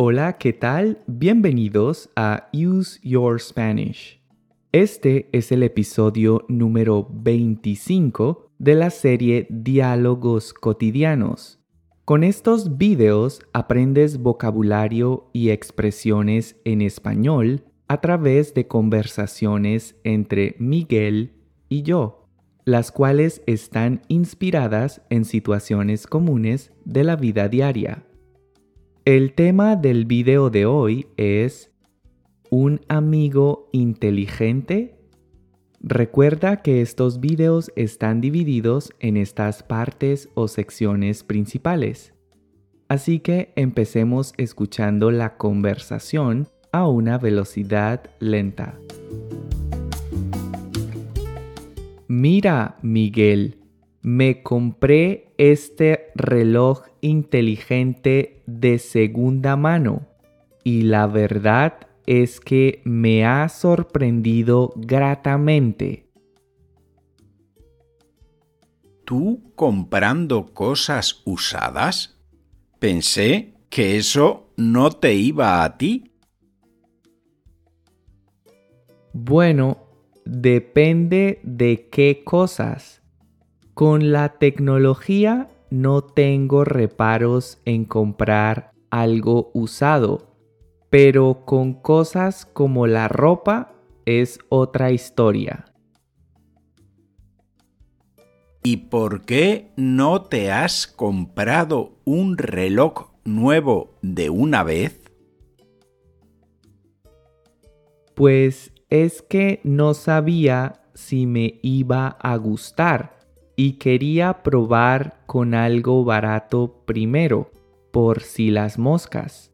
Hola, ¿qué tal? Bienvenidos a Use Your Spanish. Este es el episodio número 25 de la serie Diálogos cotidianos. Con estos videos aprendes vocabulario y expresiones en español a través de conversaciones entre Miguel y yo, las cuales están inspiradas en situaciones comunes de la vida diaria. El tema del video de hoy es ¿Un amigo inteligente? Recuerda que estos videos están divididos en estas partes o secciones principales. Así que empecemos escuchando la conversación a una velocidad lenta. Mira, Miguel, me compré este reloj inteligente de segunda mano y la verdad es que me ha sorprendido gratamente. ¿Tú comprando cosas usadas? Pensé que eso no te iba a ti. Bueno, depende de qué cosas. Con la tecnología no tengo reparos en comprar algo usado, pero con cosas como la ropa es otra historia. ¿Y por qué no te has comprado un reloj nuevo de una vez? Pues es que no sabía si me iba a gustar y quería probar con algo barato primero, por si las moscas.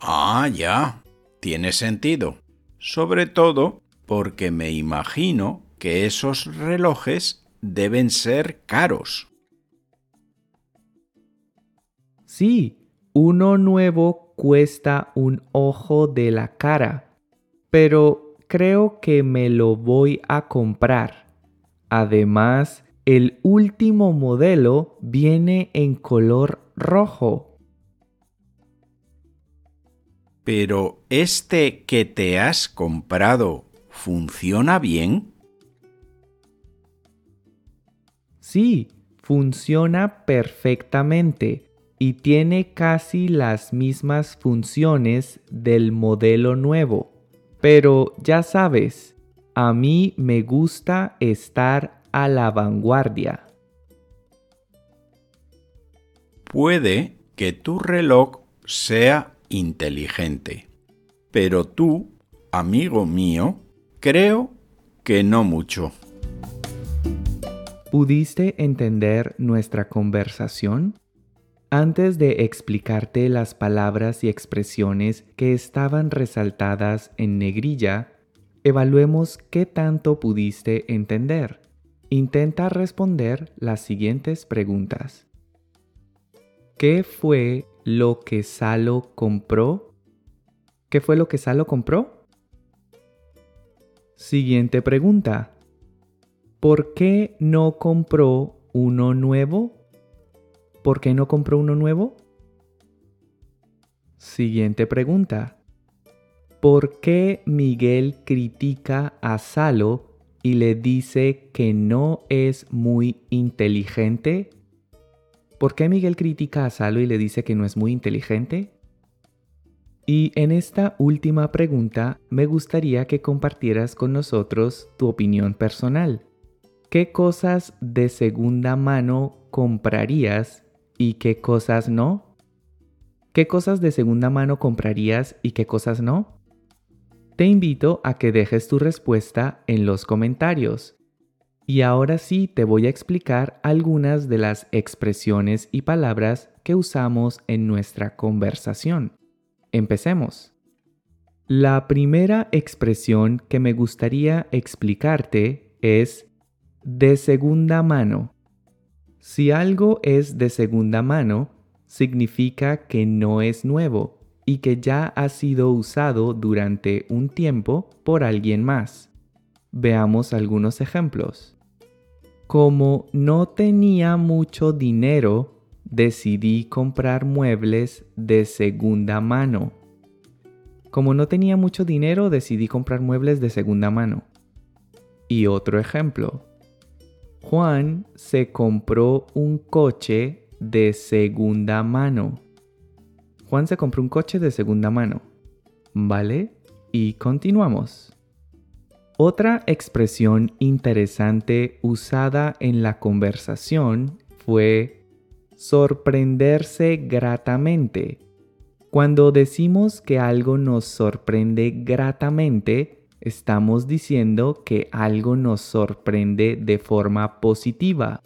Ah, ya. Tiene sentido. Sobre todo porque me imagino que esos relojes deben ser caros. Sí, uno nuevo cuesta un ojo de la cara, pero creo que me lo voy a comprar. Además, el último modelo viene en color rojo. Pero este que te has comprado funciona bien? Sí, funciona perfectamente y tiene casi las mismas funciones del modelo nuevo. Pero ya sabes, a mí me gusta estar a la vanguardia. Puede que tu reloj sea inteligente, pero tú, amigo mío, creo que no mucho. ¿Pudiste entender nuestra conversación? Antes de explicarte las palabras y expresiones que estaban resaltadas en negrilla, evaluemos qué tanto pudiste entender. Intenta responder las siguientes preguntas. ¿Qué fue lo que Salo compró? ¿Qué fue lo que Salo compró? Siguiente pregunta. ¿Por qué no compró uno nuevo? ¿Por qué no compró uno nuevo? Siguiente pregunta. ¿Por qué Miguel critica a Salo y le dice que no es muy inteligente? ¿Por qué Miguel critica a Salo y le dice que no es muy inteligente? Y en esta última pregunta me gustaría que compartieras con nosotros tu opinión personal. ¿Qué cosas de segunda mano comprarías y qué cosas no? ¿Qué cosas de segunda mano comprarías y qué cosas no? Te invito a que dejes tu respuesta en los comentarios. Y ahora sí te voy a explicar algunas de las expresiones y palabras que usamos en nuestra conversación. Empecemos. La primera expresión que me gustaría explicarte es de segunda mano. Si algo es de segunda mano, significa que no es nuevo y que ya ha sido usado durante un tiempo por alguien más. Veamos algunos ejemplos. Como no tenía mucho dinero, decidí comprar muebles de segunda mano. Como no tenía mucho dinero, decidí comprar muebles de segunda mano. Y otro ejemplo. Juan se compró un coche de segunda mano. Juan se compró un coche de segunda mano. ¿Vale? Y continuamos. Otra expresión interesante usada en la conversación fue sorprenderse gratamente. Cuando decimos que algo nos sorprende gratamente, estamos diciendo que algo nos sorprende de forma positiva.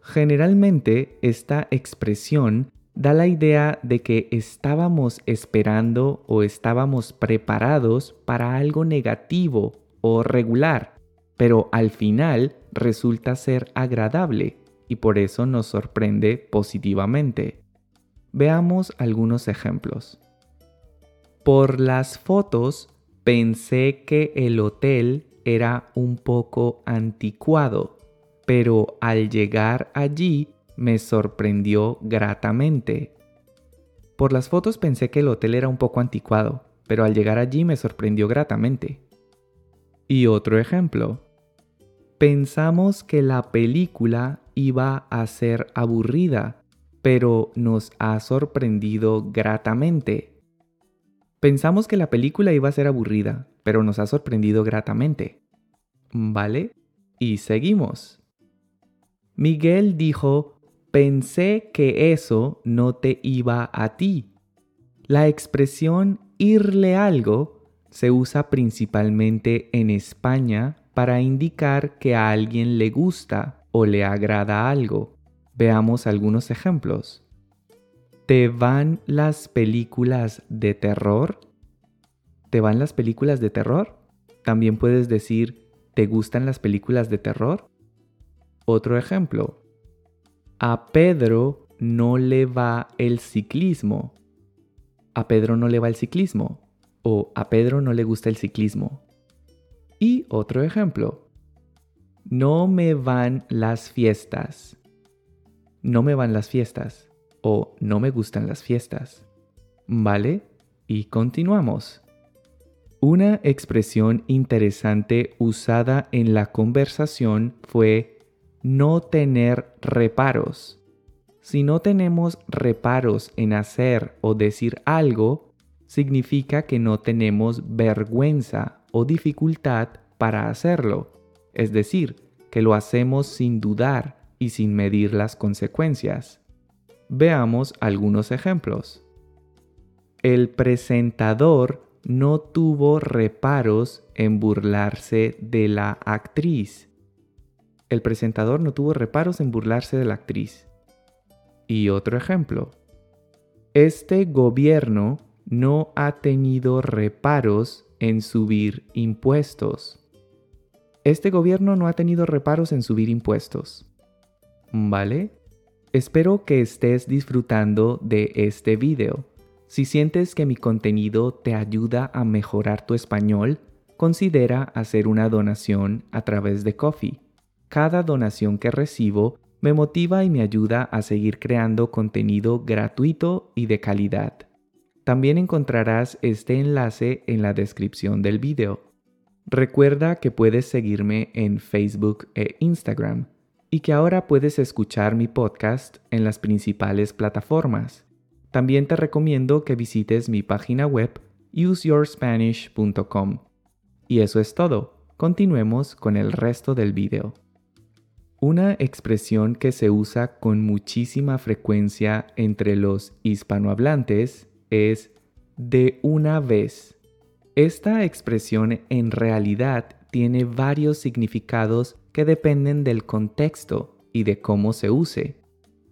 Generalmente esta expresión da la idea de que estábamos esperando o estábamos preparados para algo negativo o regular, pero al final resulta ser agradable y por eso nos sorprende positivamente. Veamos algunos ejemplos. Por las fotos pensé que el hotel era un poco anticuado, pero al llegar allí me sorprendió gratamente. Por las fotos pensé que el hotel era un poco anticuado, pero al llegar allí me sorprendió gratamente. Y otro ejemplo. Pensamos que la película iba a ser aburrida, pero nos ha sorprendido gratamente. Pensamos que la película iba a ser aburrida, pero nos ha sorprendido gratamente. ¿Vale? Y seguimos. Miguel dijo, pensé que eso no te iba a ti. La expresión irle algo se usa principalmente en España para indicar que a alguien le gusta o le agrada algo. Veamos algunos ejemplos. ¿Te van las películas de terror? ¿Te van las películas de terror? También puedes decir, ¿te gustan las películas de terror? Otro ejemplo. A Pedro no le va el ciclismo. A Pedro no le va el ciclismo o a Pedro no le gusta el ciclismo. Y otro ejemplo. No me van las fiestas. No me van las fiestas o no me gustan las fiestas. ¿Vale? Y continuamos. Una expresión interesante usada en la conversación fue no tener reparos. Si no tenemos reparos en hacer o decir algo, significa que no tenemos vergüenza o dificultad para hacerlo, es decir, que lo hacemos sin dudar y sin medir las consecuencias. Veamos algunos ejemplos. El presentador no tuvo reparos en burlarse de la actriz. El presentador no tuvo reparos en burlarse de la actriz. Y otro ejemplo. Este gobierno no ha tenido reparos en subir impuestos. Este gobierno no ha tenido reparos en subir impuestos. ¿Vale? Espero que estés disfrutando de este video. Si sientes que mi contenido te ayuda a mejorar tu español, considera hacer una donación a través de Coffee. Cada donación que recibo me motiva y me ayuda a seguir creando contenido gratuito y de calidad. También encontrarás este enlace en la descripción del video. Recuerda que puedes seguirme en Facebook e Instagram y que ahora puedes escuchar mi podcast en las principales plataformas. También te recomiendo que visites mi página web useyourspanish.com. Y eso es todo. Continuemos con el resto del video. Una expresión que se usa con muchísima frecuencia entre los hispanohablantes es de una vez. Esta expresión en realidad tiene varios significados que dependen del contexto y de cómo se use.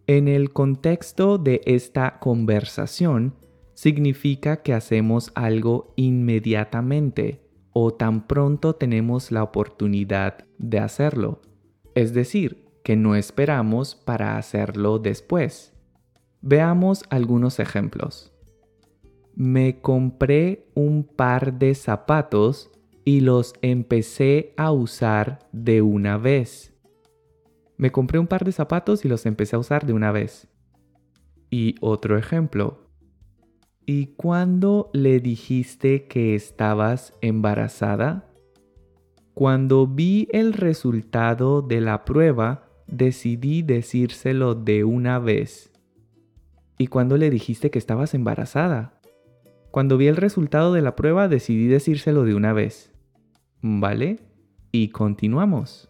En el contexto de esta conversación, significa que hacemos algo inmediatamente o tan pronto tenemos la oportunidad de hacerlo. Es decir, que no esperamos para hacerlo después. Veamos algunos ejemplos me compré un par de zapatos y los empecé a usar de una vez. Me compré un par de zapatos y los empecé a usar de una vez. Y otro ejemplo. ¿Y cuándo le dijiste que estabas embarazada? Cuando vi el resultado de la prueba, decidí decírselo de una vez. ¿Y cuándo le dijiste que estabas embarazada? Cuando vi el resultado de la prueba, decidí decírselo de una vez. ¿Vale? Y continuamos.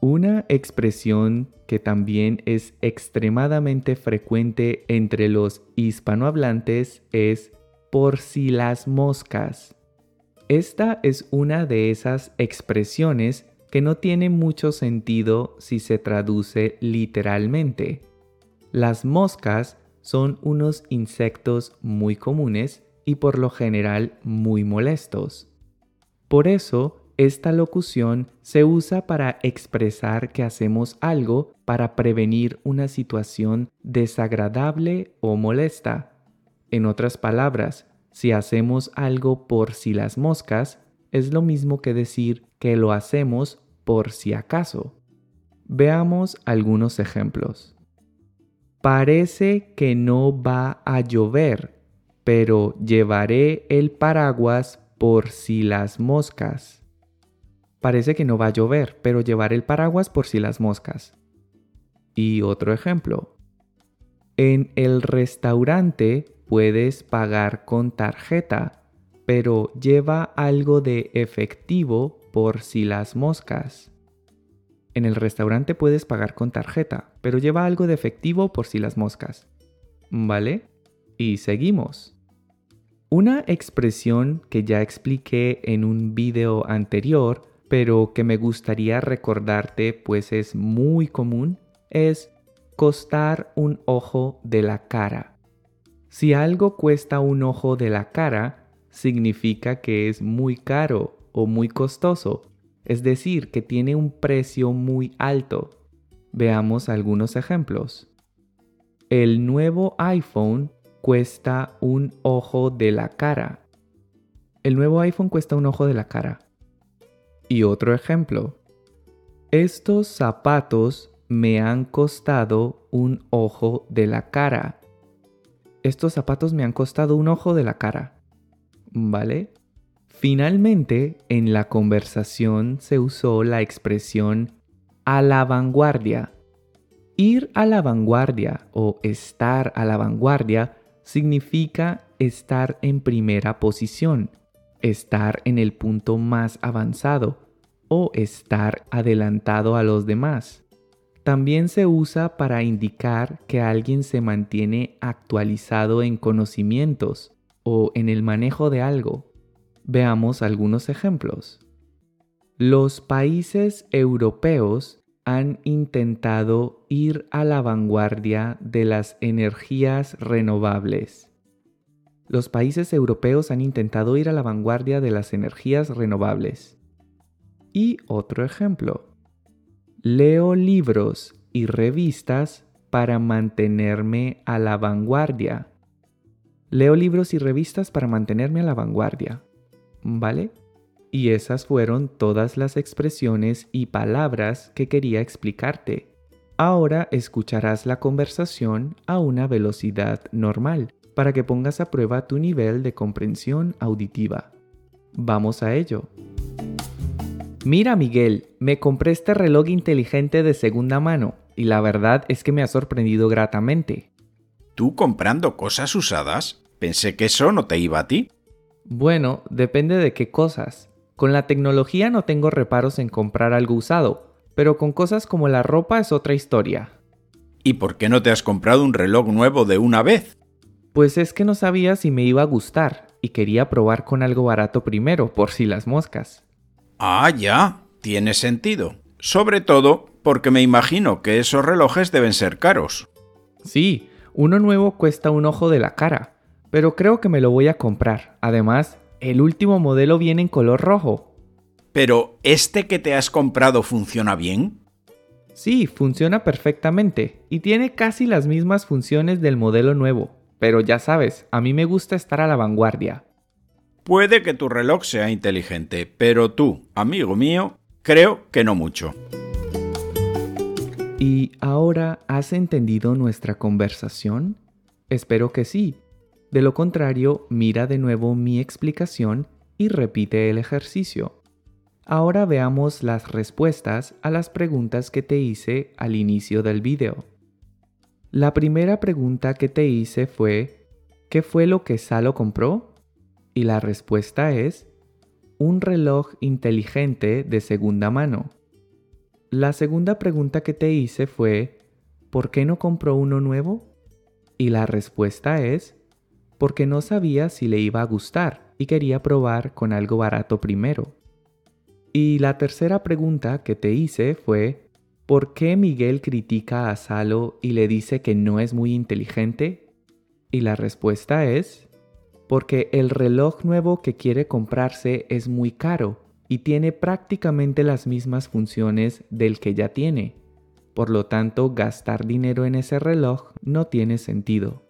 Una expresión que también es extremadamente frecuente entre los hispanohablantes es por si las moscas. Esta es una de esas expresiones que no tiene mucho sentido si se traduce literalmente. Las moscas son unos insectos muy comunes y por lo general muy molestos. Por eso, esta locución se usa para expresar que hacemos algo para prevenir una situación desagradable o molesta. En otras palabras, si hacemos algo por si las moscas, es lo mismo que decir que lo hacemos por si acaso. Veamos algunos ejemplos. Parece que no va a llover, pero llevaré el paraguas por si las moscas. Parece que no va a llover, pero llevar el paraguas por si las moscas. Y otro ejemplo. En el restaurante puedes pagar con tarjeta, pero lleva algo de efectivo por si las moscas. En el restaurante puedes pagar con tarjeta, pero lleva algo de efectivo por si las moscas. ¿Vale? Y seguimos. Una expresión que ya expliqué en un video anterior pero que me gustaría recordarte, pues es muy común, es costar un ojo de la cara. Si algo cuesta un ojo de la cara, significa que es muy caro o muy costoso, es decir, que tiene un precio muy alto. Veamos algunos ejemplos. El nuevo iPhone cuesta un ojo de la cara. El nuevo iPhone cuesta un ojo de la cara. Y otro ejemplo. Estos zapatos me han costado un ojo de la cara. Estos zapatos me han costado un ojo de la cara. ¿Vale? Finalmente, en la conversación se usó la expresión a la vanguardia. Ir a la vanguardia o estar a la vanguardia significa estar en primera posición estar en el punto más avanzado o estar adelantado a los demás. También se usa para indicar que alguien se mantiene actualizado en conocimientos o en el manejo de algo. Veamos algunos ejemplos. Los países europeos han intentado ir a la vanguardia de las energías renovables los países europeos han intentado ir a la vanguardia de las energías renovables. Y otro ejemplo. Leo libros y revistas para mantenerme a la vanguardia. Leo libros y revistas para mantenerme a la vanguardia. ¿Vale? Y esas fueron todas las expresiones y palabras que quería explicarte. Ahora escucharás la conversación a una velocidad normal para que pongas a prueba tu nivel de comprensión auditiva. Vamos a ello. Mira Miguel, me compré este reloj inteligente de segunda mano y la verdad es que me ha sorprendido gratamente. ¿Tú comprando cosas usadas? Pensé que eso no te iba a ti. Bueno, depende de qué cosas. Con la tecnología no tengo reparos en comprar algo usado, pero con cosas como la ropa es otra historia. ¿Y por qué no te has comprado un reloj nuevo de una vez? Pues es que no sabía si me iba a gustar y quería probar con algo barato primero, por si las moscas. Ah, ya, tiene sentido. Sobre todo porque me imagino que esos relojes deben ser caros. Sí, uno nuevo cuesta un ojo de la cara, pero creo que me lo voy a comprar. Además, el último modelo viene en color rojo. Pero, ¿este que te has comprado funciona bien? Sí, funciona perfectamente y tiene casi las mismas funciones del modelo nuevo, pero ya sabes, a mí me gusta estar a la vanguardia. Puede que tu reloj sea inteligente, pero tú, amigo mío, creo que no mucho. ¿Y ahora has entendido nuestra conversación? Espero que sí. De lo contrario, mira de nuevo mi explicación y repite el ejercicio. Ahora veamos las respuestas a las preguntas que te hice al inicio del video. La primera pregunta que te hice fue, ¿qué fue lo que Salo compró? Y la respuesta es, un reloj inteligente de segunda mano. La segunda pregunta que te hice fue, ¿por qué no compró uno nuevo? Y la respuesta es, porque no sabía si le iba a gustar y quería probar con algo barato primero. Y la tercera pregunta que te hice fue, ¿por qué Miguel critica a Salo y le dice que no es muy inteligente? Y la respuesta es, porque el reloj nuevo que quiere comprarse es muy caro y tiene prácticamente las mismas funciones del que ya tiene. Por lo tanto, gastar dinero en ese reloj no tiene sentido.